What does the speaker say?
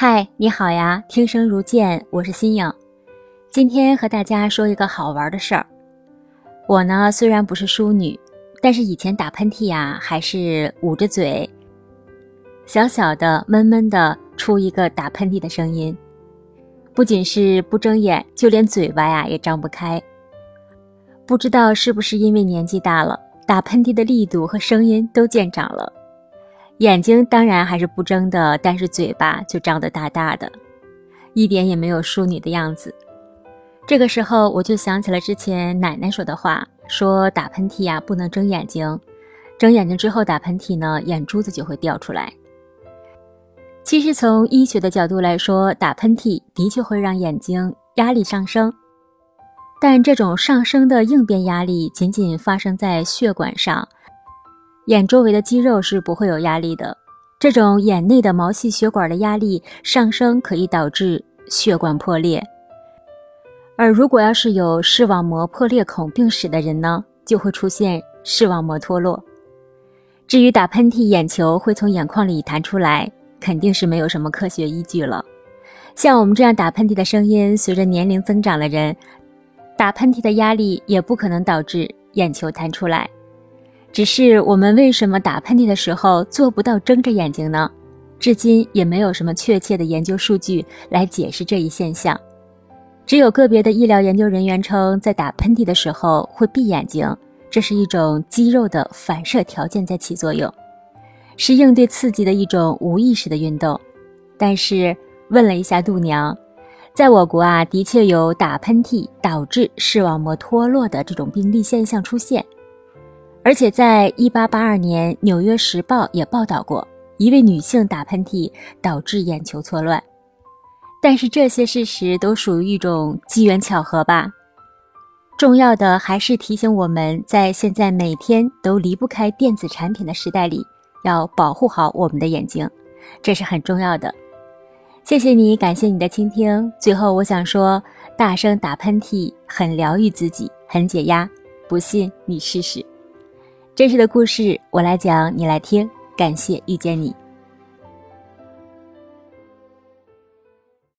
嗨，你好呀！听声如见，我是新颖。今天和大家说一个好玩的事儿。我呢虽然不是淑女，但是以前打喷嚏呀，还是捂着嘴，小小的、闷闷的出一个打喷嚏的声音。不仅是不睁眼，就连嘴巴呀也张不开。不知道是不是因为年纪大了，打喷嚏的力度和声音都见长了。眼睛当然还是不睁的，但是嘴巴就张得大大的，一点也没有淑女的样子。这个时候我就想起了之前奶奶说的话，说打喷嚏呀不能睁眼睛，睁眼睛之后打喷嚏呢，眼珠子就会掉出来。其实从医学的角度来说，打喷嚏的确会让眼睛压力上升，但这种上升的应变压力仅仅发生在血管上。眼周围的肌肉是不会有压力的，这种眼内的毛细血管的压力上升可以导致血管破裂。而如果要是有视网膜破裂孔病史的人呢，就会出现视网膜脱落。至于打喷嚏眼球会从眼眶里弹出来，肯定是没有什么科学依据了。像我们这样打喷嚏的声音，随着年龄增长的人，打喷嚏的压力也不可能导致眼球弹出来。只是我们为什么打喷嚏的时候做不到睁着眼睛呢？至今也没有什么确切的研究数据来解释这一现象。只有个别的医疗研究人员称，在打喷嚏的时候会闭眼睛，这是一种肌肉的反射条件在起作用，是应对刺激的一种无意识的运动。但是问了一下度娘，在我国啊，的确有打喷嚏导致视网膜脱落的这种病例现象出现。而且，在一八八二年，《纽约时报》也报道过一位女性打喷嚏导致眼球错乱。但是这些事实都属于一种机缘巧合吧。重要的还是提醒我们在现在每天都离不开电子产品的时代里，要保护好我们的眼睛，这是很重要的。谢谢你，感谢你的倾听。最后，我想说，大声打喷嚏很疗愈自己，很解压。不信你试试。真实的故事，我来讲，你来听。感谢遇见你。